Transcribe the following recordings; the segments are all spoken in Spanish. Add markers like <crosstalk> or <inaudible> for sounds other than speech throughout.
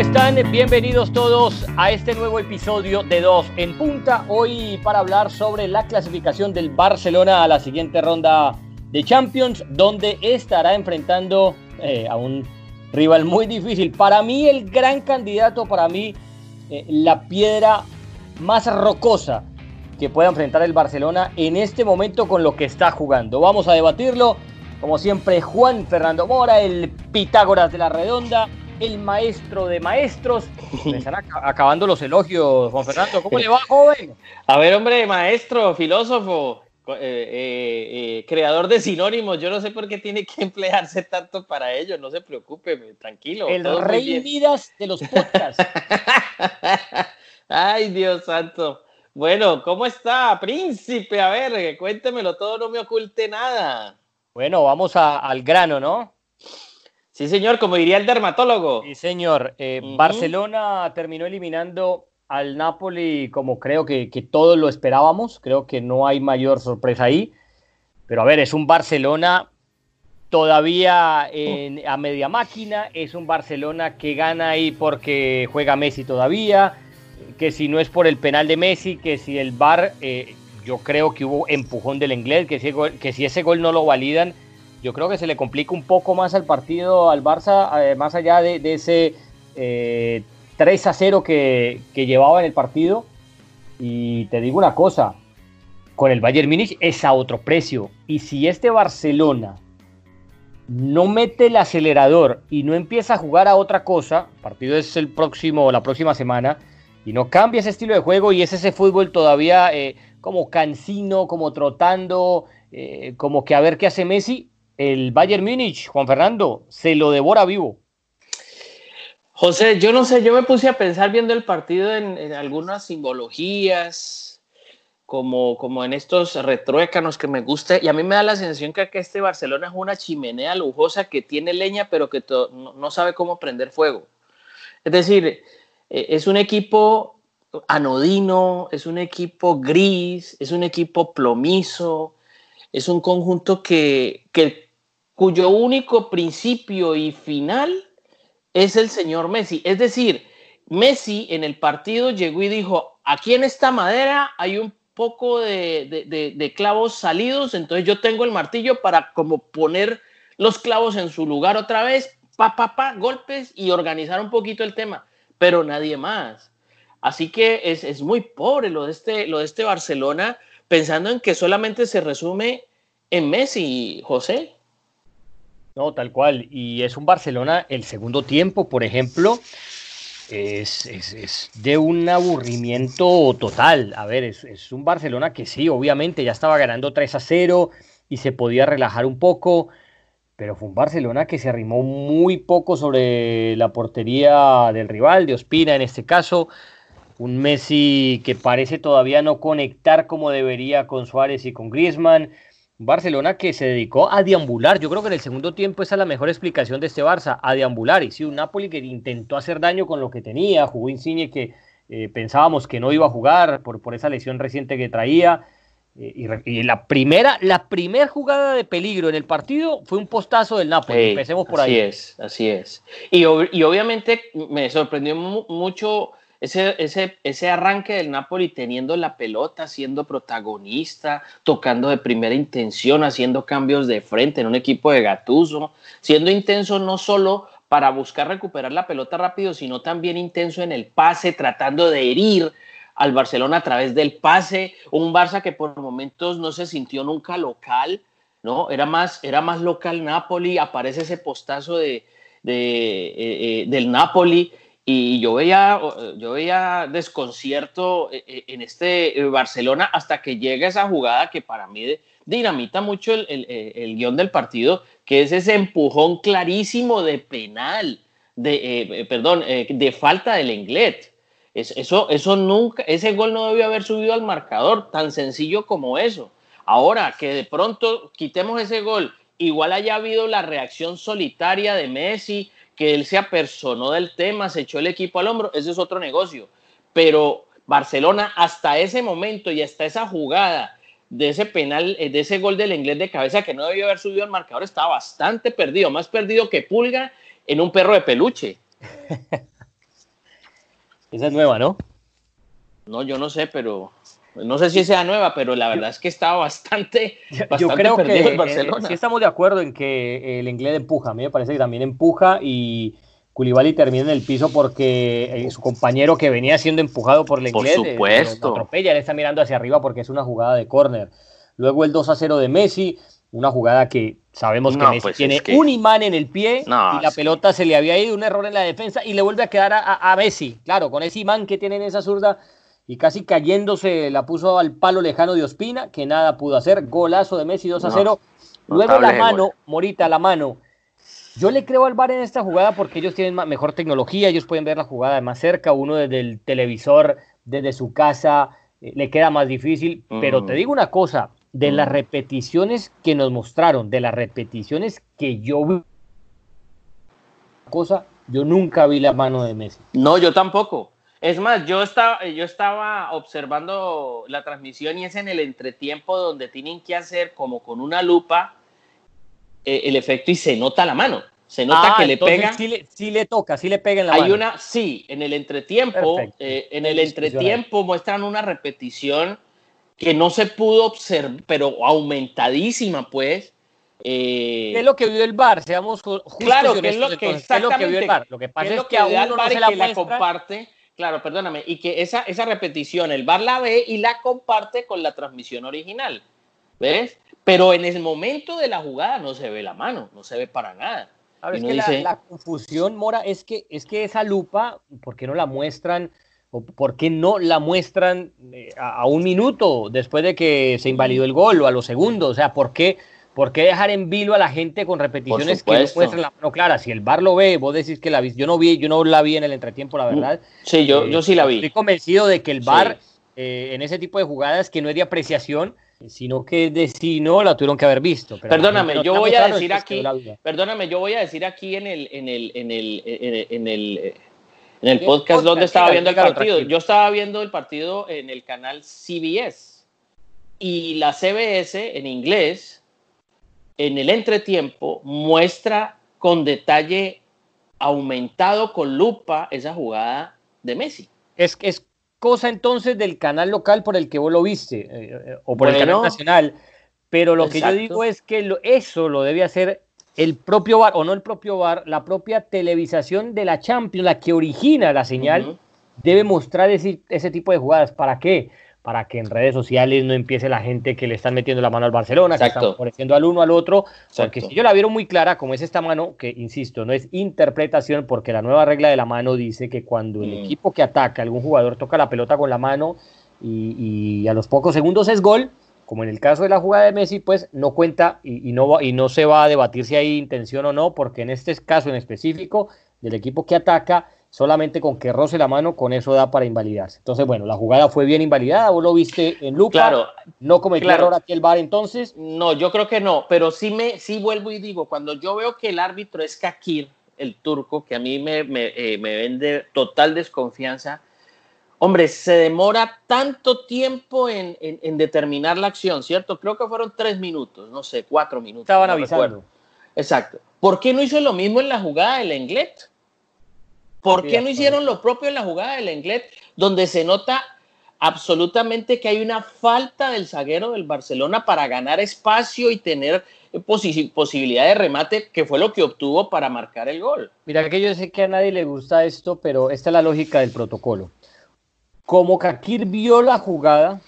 ¿Cómo están? Bienvenidos todos a este nuevo episodio de Dos en Punta. Hoy para hablar sobre la clasificación del Barcelona a la siguiente ronda de Champions, donde estará enfrentando eh, a un rival muy difícil. Para mí, el gran candidato, para mí, eh, la piedra más rocosa que pueda enfrentar el Barcelona en este momento con lo que está jugando. Vamos a debatirlo. Como siempre, Juan Fernando Mora, el Pitágoras de la Redonda, el maestro de maestros. <laughs> Me están acabando los elogios, Juan Fernando. ¿Cómo le va, <laughs> joven? A ver, hombre, maestro, filósofo, eh, eh, eh, creador de sinónimos. Yo no sé por qué tiene que emplearse tanto para ello. No se preocupe, tranquilo. El rey Midas de los podcasts. <laughs> Ay, Dios santo. Bueno, ¿cómo está, príncipe? A ver, cuéntemelo todo, no me oculte nada. Bueno, vamos al grano, ¿no? Sí, señor, como diría el dermatólogo. Sí, señor. Eh, Barcelona terminó eliminando al Napoli como creo que, todos lo esperábamos. Creo que no hay mayor sorpresa ahí. Pero a ver, es un Barcelona todavía a media máquina. Es un Barcelona que gana ahí porque juega Messi todavía. Que si no es por el penal de Messi, que si el VAR, eh, yo creo que hubo empujón del inglés, que que si ese gol no lo validan yo creo que se le complica un poco más al partido al Barça, eh, más allá de, ese 3 eh, a 0 que, llevaba en el partido. Y te digo una cosa, con el Bayern Múnich es a otro precio. Y si este Barcelona no mete el acelerador y no empieza a jugar a otra cosa, el partido es el próximo, la próxima semana, y no cambia ese estilo de juego y es ese fútbol todavía eh, como cansino, como trotando, como que a ver qué hace Messi, el Bayern Múnich, Juan Fernando, se lo devora vivo. José, yo no sé, yo me puse a pensar viendo el partido en, algunas simbologías, como, como en estos retruécanos que me gusta, y a mí me da la sensación que este Barcelona es una chimenea lujosa que tiene leña, pero que no, sabe cómo prender fuego. Es decir, eh, es un equipo anodino, es un equipo gris, es un equipo plomizo, es un conjunto que, que cuyo único principio y final es el señor Messi. Es decir, Messi en el partido llegó y dijo, aquí en esta madera hay un poco de, clavos salidos, entonces yo tengo el martillo para como poner los clavos en su lugar otra vez, pa, pa, pa, golpes y organizar un poquito el tema, pero nadie más. Así que es, es muy pobre lo de, este, lo de este Barcelona, pensando en que solamente se resume en Messi, José. No, tal cual. Y es un Barcelona, el segundo tiempo, por ejemplo, es, de un aburrimiento total. A ver, es, un Barcelona que sí, obviamente ya estaba ganando 3 a 0 y se podía relajar un poco, pero fue un Barcelona que se arrimó muy poco sobre la portería del rival, de Ospina en este caso. Un Messi que parece todavía no conectar como debería con Suárez y con Griezmann Barcelona que se dedicó a deambular. Yo creo que en el segundo tiempo esa es la mejor explicación de este Barça, a deambular. Y sí, un Napoli que intentó hacer daño con lo que tenía, jugó Insigne que eh, pensábamos que no iba a jugar por, por esa lesión reciente que traía. Eh, y, la primera la primer jugada de peligro en el partido fue un postazo del Napoli. Empecemos por ahí. Así es, así es. Y, y obviamente me sorprendió mucho ese, ese, ese arranque del Napoli teniendo la pelota, siendo protagonista, tocando de primera intención, haciendo cambios de frente en un equipo de Gatuso, siendo intenso no solo para buscar recuperar la pelota rápido, sino también intenso en el pase, tratando de herir al Barcelona a través del pase, un Barça que por momentos no se sintió nunca local, ¿no? Era más, era más local Napoli, aparece ese postazo de, de eh, eh, del Napoli y yo veía, yo veía desconcierto eh, eh, en este eh, Barcelona hasta que llega esa jugada que para mí dinamita mucho el, el, guion del partido, que es ese empujón clarísimo de penal, de, perdón, de falta del Englet. Eso, eso nunca, ese gol no debió haber subido al marcador, tan sencillo como eso. Ahora que de pronto quitemos ese gol, igual haya habido la reacción solitaria de Messi, que él se apersonó del tema, se echó el equipo al hombro, ese es otro negocio. Pero Barcelona hasta ese momento y hasta esa jugada de ese penal, eh, de ese gol del inglés de cabeza que no debió haber subido al marcador, estaba bastante perdido, más perdido que Pulga en un perro de peluche. <laughs> Esa es nueva, ¿no? No, yo no sé, pero no sé si sea nueva, pero la verdad es que estaba bastante, <laughs> yo creo que el Barcelona. sí estamos de acuerdo en que el inglés empuja. A mí me parece que también empuja y Koulibaly termina en el piso porque eh, su compañero que venía siendo empujado por el inglés por supuesto. Lo atropella, él está mirando hacia arriba porque es una jugada de córner. Luego el 2 a 0 de Messi, una jugada que sabemos que Messi pues tiene un imán en el pie y la pelota se le había ido, un error en la defensa y le vuelve a quedar a, Messi. Claro, con ese imán que tiene en esa zurda y casi cayéndose la puso al palo lejano de Ospina, que nada pudo hacer. Golazo de Messi 2 a 0. Luego la mano, Morita, la mano. Yo le creo al VAR en esta jugada porque ellos tienen mejor tecnología, ellos pueden ver la jugada de más cerca, uno desde el televisor, desde su casa, eh, le queda más difícil. Pero te digo una cosa, de las repeticiones que nos mostraron, de las repeticiones que yo vi, cosa, yo nunca vi la mano de Messi. No, yo tampoco. Es más, yo estaba, yo estaba observando la transmisión y es en el entretiempo donde tienen que hacer como con una lupa eh, el efecto y se nota la mano. Se nota ah, que le pega. Sí le, sí le, toca, sí le pega en la Hay mano. una, sí, en el entretiempo, eh, en el entretiempo muestran una repetición que no se pudo observar, pero aumentadísima, pues. Eh, ¿Qué es lo que vio el bar? Seamos justos Claro, ¿qué es lo que, vio el bar? Lo que pasa es, que, a uno no se la, la comparte. Claro, perdóname, y que esa, esa repetición, el bar la ve y la comparte con la transmisión original. ¿Ves? Pero en el momento de la jugada no se ve la mano, no se ve para nada. A es que la, la, confusión, Mora, es que, es que esa lupa, ¿por qué no la muestran? ¿O por qué no la muestran eh, a, un minuto después de que se invalidó el gol o a los segundos? O sea, ¿por qué, por qué dejar en vilo a la gente con repeticiones que no muestran la mano clara? Si el bar lo ve, vos decís que la vi. Yo no vi, yo no la vi en el entretiempo, la verdad. Sí, yo, yo sí la vi. Estoy convencido de que el bar eh, en ese tipo de jugadas que no es de apreciación, sino que de si no la tuvieron que haber visto. perdóname, yo voy a decir aquí, perdóname, yo voy a decir aquí en el, en el, en el, en el eh, en el podcast donde estaba viendo el partido. Yo estaba viendo el partido en el canal CBS y la CBS en inglés, en el entretiempo, muestra con detalle aumentado con lupa esa jugada de Messi. Es, es cosa entonces del canal local por el que vos lo viste, eh, eh, o por el canal nacional. Pero lo que yo digo es que eso lo debe hacer el propio bar, o no el propio bar, la propia televisación de la Champions, la que origina la señal, debe mostrar ese, ese, tipo de jugadas. ¿Para qué? Para que en redes sociales no empiece la gente que le están metiendo la mano al Barcelona, que están favoreciendo al uno al otro. Porque si yo la vieron muy clara, como es esta mano, que insisto, no es interpretación, porque la nueva regla de la mano dice que cuando el mm. equipo que ataca, algún jugador toca la pelota con la mano y, y a los pocos segundos es gol, como en el caso de la jugada de Messi, pues no cuenta y, no, y no se va a debatir si hay intención o no, porque en este caso en específico del equipo que ataca, solamente con que roce la mano, con eso da para invalidarse. Entonces, bueno, la jugada fue bien invalidada, vos lo viste en lupa, claro, no cometió claro. error aquí el VAR entonces. No, yo creo que no, pero sí, me, sí vuelvo y digo, cuando yo veo que el árbitro es Kakir, el turco, que a mí me, me, eh, me vende total desconfianza, Hombre, se demora tanto tiempo en, determinar la acción, ¿cierto? Creo que fueron tres minutos, no sé, cuatro minutos. Estaban avisando. Exacto. ¿Por qué no hizo lo mismo en la jugada del Englet? ¿Por qué no hicieron lo propio en la jugada del Englet, donde se nota absolutamente que hay una falta del zaguero del Barcelona para ganar espacio y tener posibilidad de remate, que fue lo que obtuvo para marcar el gol? Mira que yo sé que a nadie le gusta esto, pero esta es la lógica del protocolo como Kakir vio la jugada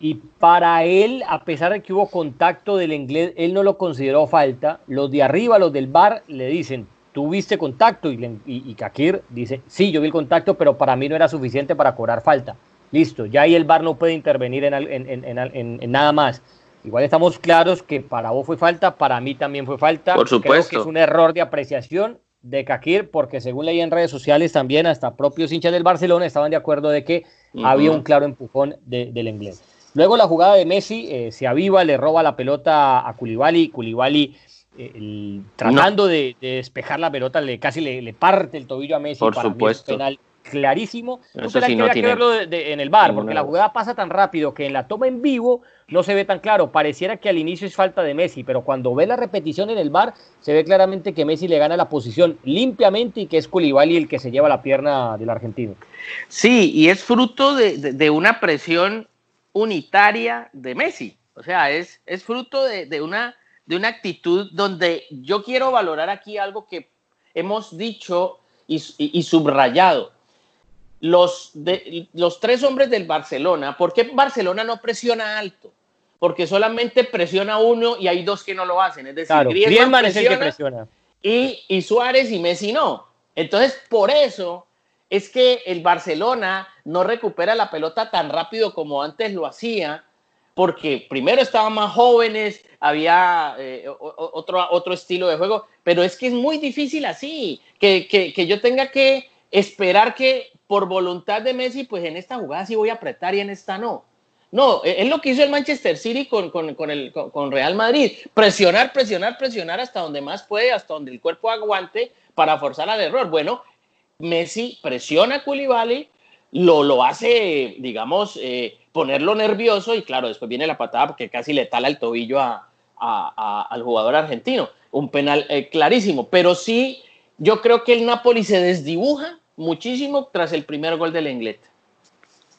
y para él, a pesar de que hubo contacto del inglés, él no lo consideró falta. Los de arriba, los del bar, le dicen, ¿tú viste contacto? Y, y, Kakir dice, sí, yo vi el contacto, pero para mí no era suficiente para cobrar falta. Listo, ya ahí el bar no puede intervenir en, en, nada más. Igual estamos claros que para vos fue falta, para mí también fue falta. Por supuesto. Creo que es un error de apreciación de Kakir, porque según leí en redes sociales también, hasta propios hinchas del Barcelona estaban de acuerdo de que había un claro empujón del inglés. Luego la jugada de Messi eh, se aviva, le roba la pelota a Koulibaly, Koulibaly eh, tratando de, despejar la pelota, le, casi le, parte el tobillo a Messi Por supuesto. penal clarísimo. Eso sí que verlo en el bar, porque la jugada pasa tan rápido que en la toma en vivo no se ve tan claro. Pareciera que al inicio es falta de Messi, pero cuando ve la repetición en el bar, se ve claramente que Messi le gana la posición limpiamente y que es Koulibaly el que se lleva la pierna del argentino. Sí, y es fruto de, una presión unitaria de Messi. O sea, es, es fruto de, una, de una actitud donde yo quiero valorar aquí algo que hemos dicho y subrayado los, de, los tres hombres del Barcelona, ¿por qué Barcelona no presiona alto? Porque solamente presiona uno y hay dos que no lo hacen. Es decir, Griezmann, es el que presiona. Y, y Suárez y Messi no. Entonces, por eso es que el Barcelona no recupera la pelota tan rápido como antes lo hacía, porque primero estaban más jóvenes, había eh, otro, otro estilo de juego, pero es que es muy difícil así, que, que, que yo tenga que esperar que por voluntad de Messi, pues en esta jugada sí voy a apretar y en esta no. No, es lo que hizo el Manchester City con, con, el, con, Real Madrid. Presionar, presionar, presionar hasta donde más puede, hasta donde el cuerpo aguante para forzar al error. Bueno, Messi presiona a Koulibaly, lo, lo hace, digamos, eh, ponerlo nervioso y claro, después viene la patada porque casi le tala el tobillo a, al jugador argentino. Un penal eh, clarísimo, pero sí, yo creo que el Napoli se desdibuja muchísimo tras el primer gol del Inglés.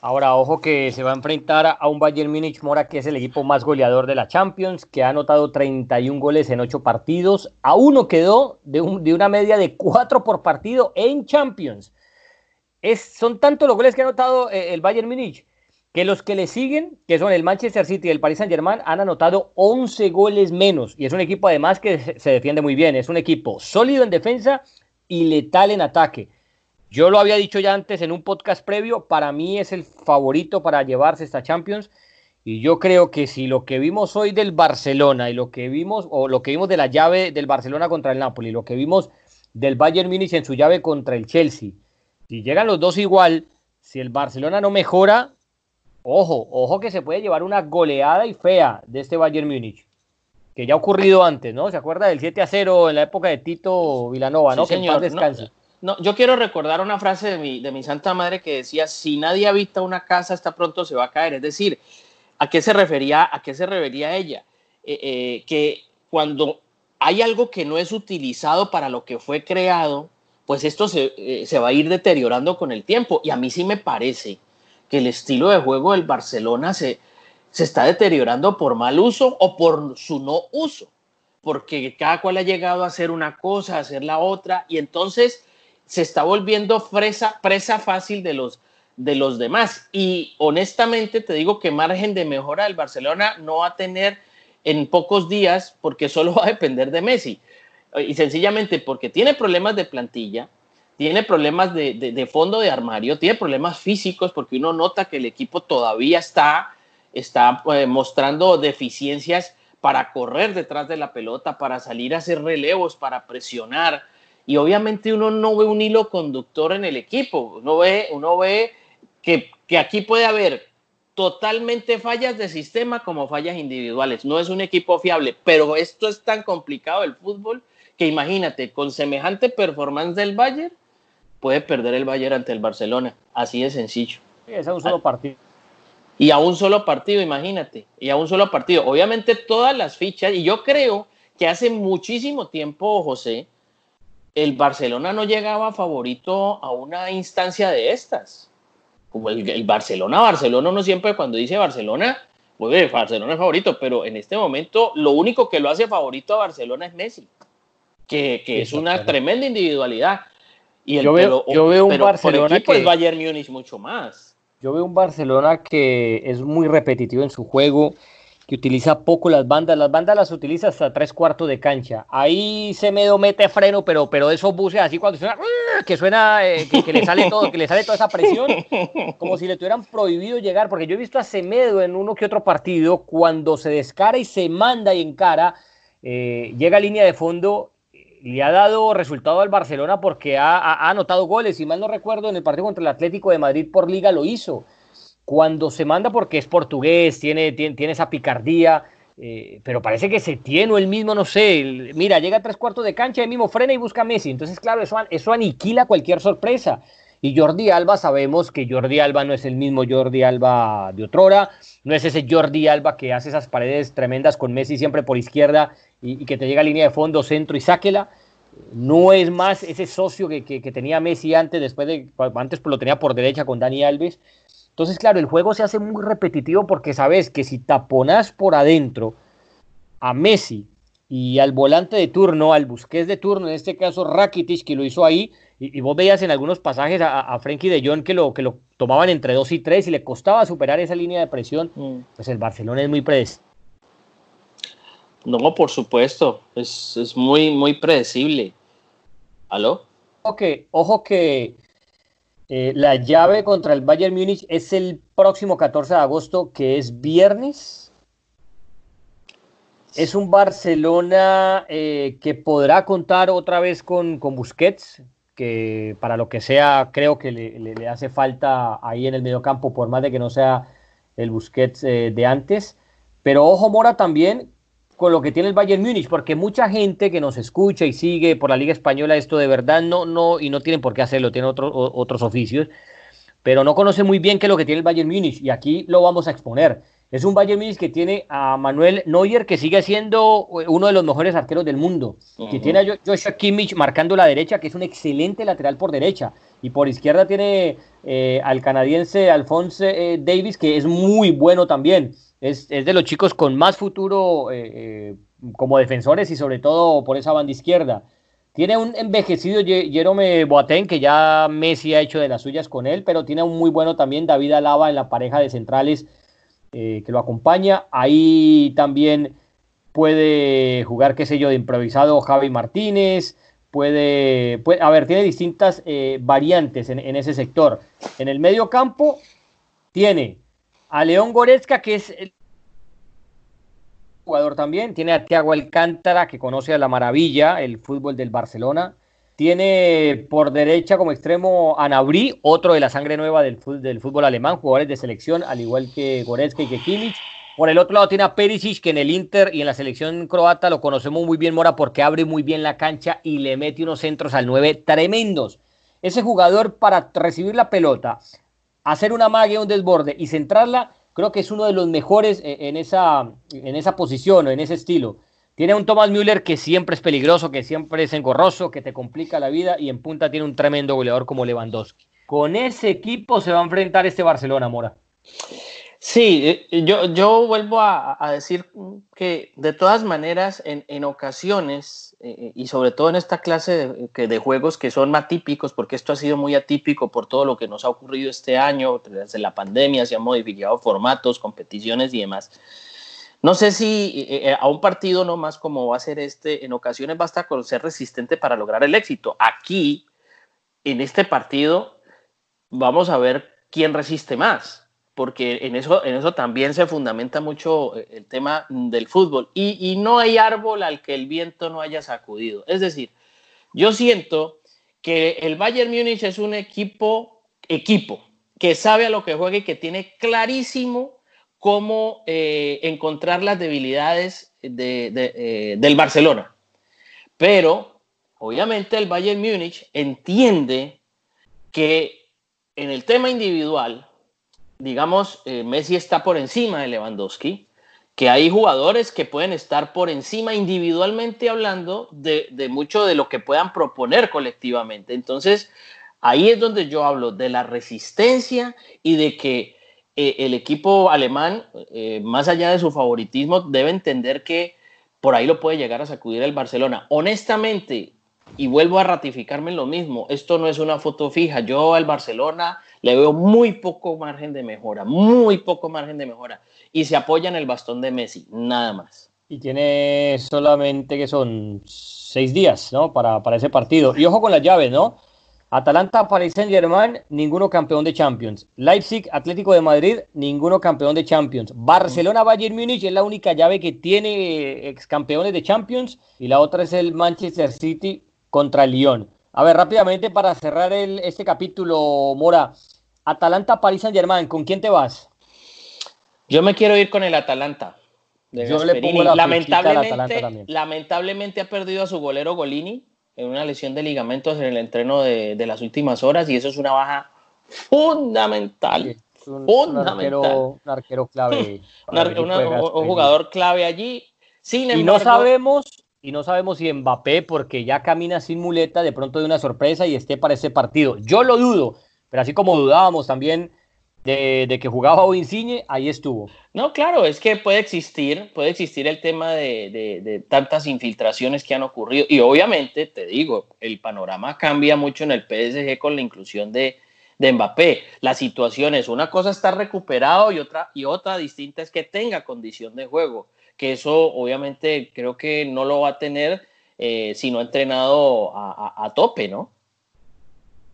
Ahora, ojo que se va a enfrentar a un Bayern Múnich Mora, que es el equipo más goleador de la Champions, que ha anotado 31 goles en 8 partidos. A uno quedó de, una media de 4 por partido en Champions. Es, son tantos los goles que ha anotado eh, el Bayern Múnich que los que le siguen, que son el Manchester City y el Paris Saint-Germain, han anotado 11 goles menos. Y es un equipo además que se defiende muy bien. Es un equipo sólido en defensa y letal en ataque. Yo lo había dicho ya antes en un podcast previo, para mí es el favorito para llevarse esta Champions. Y yo creo que si lo que vimos hoy del Barcelona y lo que vimos, o lo que vimos de la llave del Barcelona contra el Napoli, lo que vimos del Bayern Múnich en su llave contra el Chelsea, si llegan los dos igual, si el Barcelona no mejora, ojo, ojo que se puede llevar una goleada y fea de este Bayern Múnich, que ya ha ocurrido antes, ¿no? ¿Se acuerda del 7 a 0 en la época de Tito Vilanova, ¿no? que señor, descanse. No, yo quiero recordar una frase de mi, de mi santa madre que decía, si nadie habita una casa, está pronto se va a caer. Es decir, ¿a qué se refería, a qué se refería ella? Eh, eh, que cuando hay algo que no es utilizado para lo que fue creado, pues esto se, eh, se va a ir deteriorando con el tiempo. Y a mí sí me parece que el estilo de juego del Barcelona se, se está deteriorando por mal uso o por su no uso, porque cada cual ha llegado a hacer una cosa, a hacer la otra, y entonces se está volviendo presa, presa fácil de los, de los demás. Y honestamente te digo que margen de mejora del Barcelona no va a tener en pocos días porque solo <laughs> va a depender de Messi. Y sencillamente porque tiene problemas de plantilla, tiene problemas de, fondo de armario, tiene problemas físicos porque uno nota que el equipo todavía está, está eh, mostrando deficiencias para correr detrás de la pelota, para salir a hacer relevos, para presionar. Y obviamente uno no ve un hilo conductor en el equipo, uno ve, uno ve que, aquí puede haber totalmente fallas de sistema como fallas individuales, no es un equipo fiable, pero esto es tan complicado el fútbol que imagínate, con semejante performance del Bayern, puede perder el Bayern ante el Barcelona, así de sencillo. es a un solo partido. Y a un solo partido, imagínate, y a un solo partido. Obviamente todas las fichas, y yo creo que hace muchísimo tiempo, José, el Barcelona no llegaba favorito a una instancia de estas. Como el, Barcelona, Barcelona no siempre cuando dice Barcelona, pues Barcelona es favorito, pero en este momento lo único que lo hace favorito a Barcelona es Messi, que, es una tremenda individualidad. Y el, yo veo, yo veo un Barcelona que es Bayern Múnich mucho más. Yo veo un Barcelona que es muy repetitivo en su juego, que utiliza poco las bandas. Las bandas las utiliza hasta tres cuartos de cancha. Ahí se me mete freno, pero, pero esos buses así cuando suena, que suena, eh, que, le sale todo, que le sale toda esa presión, como si le tuvieran prohibido llegar, porque yo he visto a Semedo en uno que otro partido, cuando se descara y se manda y encara, eh, llega a línea de fondo, le ha dado resultado al Barcelona porque ha, anotado goles, y mal no recuerdo, en el partido contra el Atlético de Madrid por liga lo hizo cuando se manda porque es portugués, tiene, tiene, esa picardía, eh, pero parece que se tiene el mismo, no sé, mira, llega a tres cuartos de cancha, el mismo frena y busca Messi. Entonces, claro, eso, eso aniquila cualquier sorpresa. Y Jordi Alba, sabemos que Jordi Alba no es el mismo Jordi Alba de otrora, no es ese Jordi Alba que hace esas paredes tremendas con Messi siempre por izquierda y, que te llega a línea de fondo, centro y sáquela. No es más ese socio que, tenía Messi antes, después de, antes lo tenía por derecha con Dani Alves. Entonces, claro, el juego se hace muy repetitivo porque sabes que si taponas por adentro a Messi y al volante de turno, al Busquets de turno, en este caso Rakitic, que lo hizo ahí, y, vos veías en algunos pasajes a, a Frenkie de Jong que lo, que lo tomaban entre 2 y 3 y le costaba superar esa línea de presión, mm. pues el Barcelona es muy predecible. No, por supuesto, es, muy, muy predecible. ¿Aló? Ojo que, ojo que eh, la llave contra el Bayern Múnich es el próximo 14 de agosto, que es viernes. Es un Barcelona eh, que podrá contar otra vez con, con Busquets, que para lo que sea creo que le, hace falta ahí en el mediocampo, por más de que no sea el Busquets eh, de antes. Pero ojo Mora también con lo que tiene el Bayern Múnich, porque mucha gente que nos escucha y sigue por la Liga Española esto de verdad no, no, y no tienen por qué hacerlo, tienen otros otros oficios, pero no conoce muy bien qué es lo que tiene el Bayern Múnich y aquí lo vamos a exponer. Es un Bayern Munich que tiene a Manuel Neuer, que sigue siendo eh, uno de los mejores arqueros del mundo. Que tiene a Joshua Kimmich marcando la derecha, que es un excelente lateral por derecha. Y por izquierda tiene eh, al canadiense Alphonse eh, Davis, que es muy bueno también. Es, de los chicos con más futuro como defensores y sobre todo por esa banda izquierda. Tiene un envejecido Jerome Boateng, que ya Messi ha hecho de las suyas con él, pero tiene un muy bueno también David Alaba en la pareja de centrales eh, que lo acompaña. Ahí también puede jugar, qué sé yo, de improvisado Javi Martínez. Puede, a ver, tiene distintas eh, variantes en, ese sector. En el medio campo tiene a León Goretzka, que es el jugador también. Tiene a Thiago Alcántara, que conoce a la maravilla el fútbol del Barcelona. Tiene por derecha como extremo a otro de la sangre nueva del fútbol, alemán, jugadores de selección, al igual que Goretzka y que Kimmich. Por el otro lado tiene a Perisic, que en el Inter y en la selección croata lo conocemos muy bien, Mora, porque abre muy bien la cancha y le mete unos centros al 9 tremendos. Ese jugador para recibir la pelota, hacer una magia, un desborde y centrarla, creo que es uno de los mejores eh, en esa, en esa posición o en ese estilo. Tiene un Thomas Müller que siempre es peligroso, que siempre es engorroso, que te complica la vida y en punta tiene un tremendo goleador como Lewandowski. Con ese equipo se va a enfrentar este Barcelona, Mora. Sí, eh, yo, yo vuelvo a, decir que de todas maneras, en, ocasiones, eh, y sobre todo en esta clase de, de, juegos que son atípicos, porque esto ha sido muy atípico por todo lo que nos ha ocurrido este año, desde la pandemia se han modificado formatos, competiciones y demás. No sé si eh, eh, a un partido no más como va a ser este, en ocasiones basta con ser resistente para lograr el éxito. Aquí, en este partido, vamos a ver quién resiste más, porque en eso, en eso también se fundamenta mucho eh, el tema del fútbol. Y, y no hay árbol al que el viento no haya sacudido. Es decir, yo siento que el Bayern Múnich es un equipo, equipo, que sabe a lo que juega y que tiene clarísimo cómo eh, encontrar las debilidades eh, del Barcelona. Pero, obviamente, el Bayern Múnich entiende que en el tema individual, digamos, eh, Messi está por encima de Lewandowski, que hay jugadores que pueden estar por encima individualmente hablando de, de mucho de lo que puedan proponer colectivamente. Entonces, ahí es donde yo hablo de la resistencia y de que eh, el equipo alemán, eh, más allá de su favoritismo, debe entender que por ahí lo puede llegar a sacudir el Barcelona. Honestamente, y vuelvo a ratificarme en lo mismo, esto no es una foto fija. Yo al Barcelona le veo muy poco margen de mejora, muy poco margen de mejora. Y se apoya en el bastón de Messi, nada más. Y tiene solamente que son seis días, ¿no? Para, para ese partido. Y ojo con las llaves, ¿no? Atalanta, Paris Saint Germain, ninguno campeón de Champions. Leipzig, Atlético de Madrid, ninguno campeón de Champions. Barcelona, Bayern Múnich es la única llave que tiene ex campeones de Champions y la otra es el Manchester City contra el Lyon. A ver, rápidamente para cerrar este capítulo, Mora. Atalanta, Paris Saint Germain, ¿con quién te vas? Yo me quiero ir con el Atalanta. Yo le pongo la lamentablemente, lamentablemente ha perdido a su golero Golini en una lesión de ligamentos en el entreno de, de las últimas horas y eso es una baja fundamental. un, fundamental. Un arquero, clave. <laughs> un jugador clave allí. Sin embargo, y no sabemos y no sabemos si Mbappé, porque ya camina sin muleta, de pronto de una sorpresa y esté para ese partido. Yo lo dudo, pero así como dudábamos también de, que jugaba o Insigne, ahí estuvo. No, claro, es que puede existir, puede existir el tema de, de, tantas infiltraciones que han ocurrido. Y obviamente, te digo, el panorama cambia mucho en el PSG con la inclusión de, de Mbappé. La situación es una cosa estar recuperado y otra, y otra distinta es que tenga condición de juego que eso obviamente creo que no lo va a tener eh, si no ha entrenado a, tope, ¿no?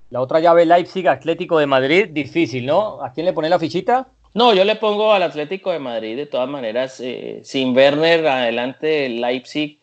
La otra llave Leipzig Atlético de Madrid, difícil, ¿no? ¿A quién le pone la fichita? No, yo le pongo al Atlético de Madrid de todas maneras, eh, sin Werner adelante Leipzig,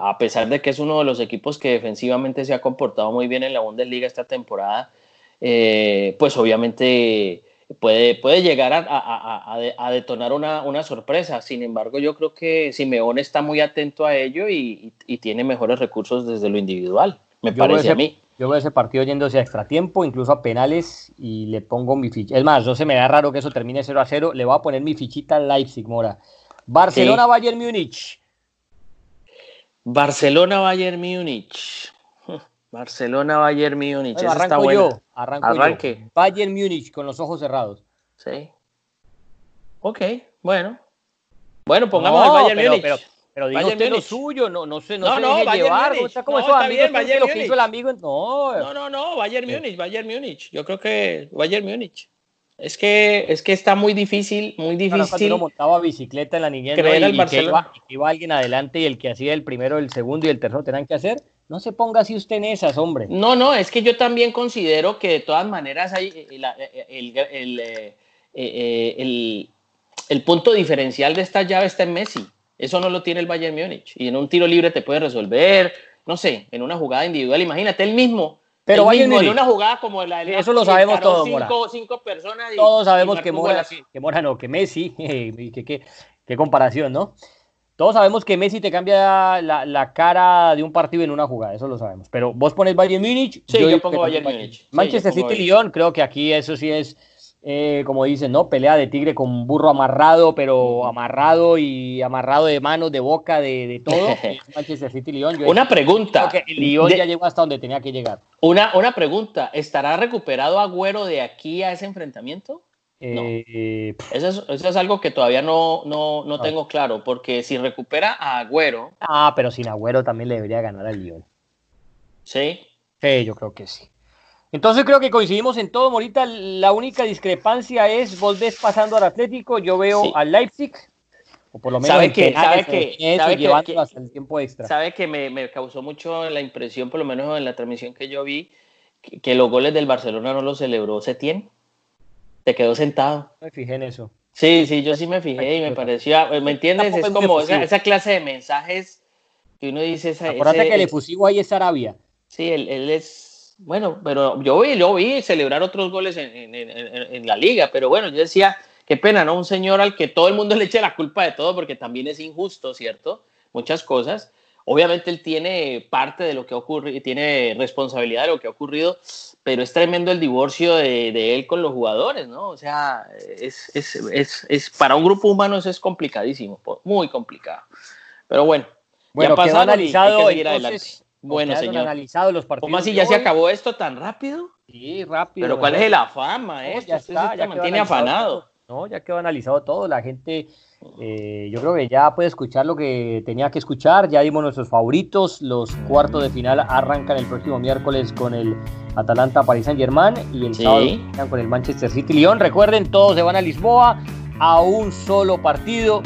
a pesar de que es uno de los equipos que defensivamente se ha comportado muy bien en la Bundesliga esta temporada, eh, pues obviamente puede, puede llegar a, detonar una, sorpresa. Sin embargo, yo creo que Simeone está muy atento a ello y, tiene mejores recursos desde lo individual, me parece a mí. Yo veo ese partido yéndose a extratiempo, incluso a penales, y le pongo mi ficha. Es más, no se me da raro que eso termine 0 a 0. Le voy a poner mi fichita al Leipzig, Mora. Barcelona-Bayern Múnich. Barcelona-Bayern Múnich. Barcelona, Bayern Múnich. Bueno, arranco yo, arranco Arranque. Bayern Múnich con los ojos cerrados. Sí. Ok, bueno. Bueno, pongamos al Bayern pero, Múnich. Pero, pero diga usted lo suyo, no, no sé, no, no, se no, deje llevar. Múnich. como no, está bien, Bayern lo que hizo el amigo. No, no, no, no Bayern Múnich, Bayern Múnich. Yo creo que Bayern Múnich. Es que, es que está muy difícil, muy difícil. Uno montaba bicicleta en la niñez ¿no? y, y que iba, iba, alguien adelante y el que hacía el primero, el segundo y el tercero tenían que hacer. No se ponga así usted en esas, hombre. No, no, es que yo también considero que de todas maneras hay el, el, punto diferencial de esta llave está en Messi. Eso no lo tiene el Bayern Múnich. Y en un tiro libre te puede resolver, no sé, en una jugada individual. Imagínate, él mismo. Pero Bayern en una jugada como la de Eso lo sabemos todos, cinco, cinco personas. todos sabemos que Mora, que Mora no, que Messi, <laughs> qué comparación, ¿no? Todos sabemos que Messi te cambia la, cara de un partido en una jugada, eso lo sabemos. Pero vos pones Bayern Múnich. Sí, yo, pongo Bayern Múnich. Manchester City Lyon, creo que aquí eso sí es, eh, como dicen, ¿no? Pelea de tigre con burro amarrado, pero amarrado y amarrado de manos, de boca, de, todo. <laughs> Manchester City Lyon. una pregunta. Creo que el Lyon ya llegó hasta donde tenía que llegar. Una, una pregunta. ¿Estará recuperado Agüero de aquí a ese enfrentamiento? Eh, eso, es, algo que todavía no, no, tengo claro, porque si recupera a Agüero. Ah, pero sin Agüero también le debería ganar al Lyon. ¿Sí? Sí, yo creo que sí. Entonces creo que coincidimos en todo, Morita. La única discrepancia es vos ves pasando al Atlético, yo veo al Leipzig, o por lo menos sabe que, sabe que, sabe que, hasta el tiempo extra. Sabe que me, me, causó mucho la impresión, por lo menos en la transmisión que yo vi, que, los goles del Barcelona no los celebró Setién te quedó sentado. Me fijé en eso. Sí, sí, yo sí me fijé y me parecía, ¿me entiendes? Es como esa, clase de mensajes que uno dice. Esa, Acuérdate que el efusivo ahí es Arabia. Sí, él, es. Bueno, pero yo vi, yo vi celebrar otros goles en, la liga, pero bueno, yo decía, qué pena, ¿no? Un señor al que todo el mundo <laughs> le eche la culpa de todo, porque también es injusto, ¿cierto? Muchas cosas. Obviamente él tiene parte de lo que ocurre y tiene responsabilidad de lo que ha ocurrido, pero es tremendo el divorcio de, él con los jugadores, ¿no? O sea, es, es, es, es, para un grupo humano eso es complicadísimo, muy complicado. Pero bueno, bueno ya pasado analizado, y adelante. Bueno, señor. analizado los partidos ¿Cómo así ya se acabó esto tan rápido? Sí, rápido. Pero ¿cuál es el afán, eh? ya está, ya mantiene afanado. No, ya quedó analizado todo, la gente eh, yo creo que ya puede escuchar lo que tenía que escuchar, ya dimos nuestros favoritos, los cuartos de final arrancan el próximo miércoles con el Atalanta Paris Saint Germain y el sábado con el Manchester City Lyon. Recuerden, todos se van a Lisboa a un solo partido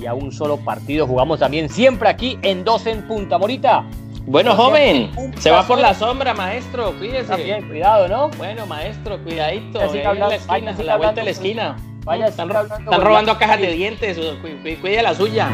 y a un solo partido jugamos también siempre aquí en dos en punta. Morita. Bueno, joven, se va por la sombra, maestro, cuídese. Bien, cuidado, ¿no? Bueno, maestro, cuidadito. Así que la esquina, la vuelta de la esquina. Vaya, están, robando cajas de dientes, cuide la suya.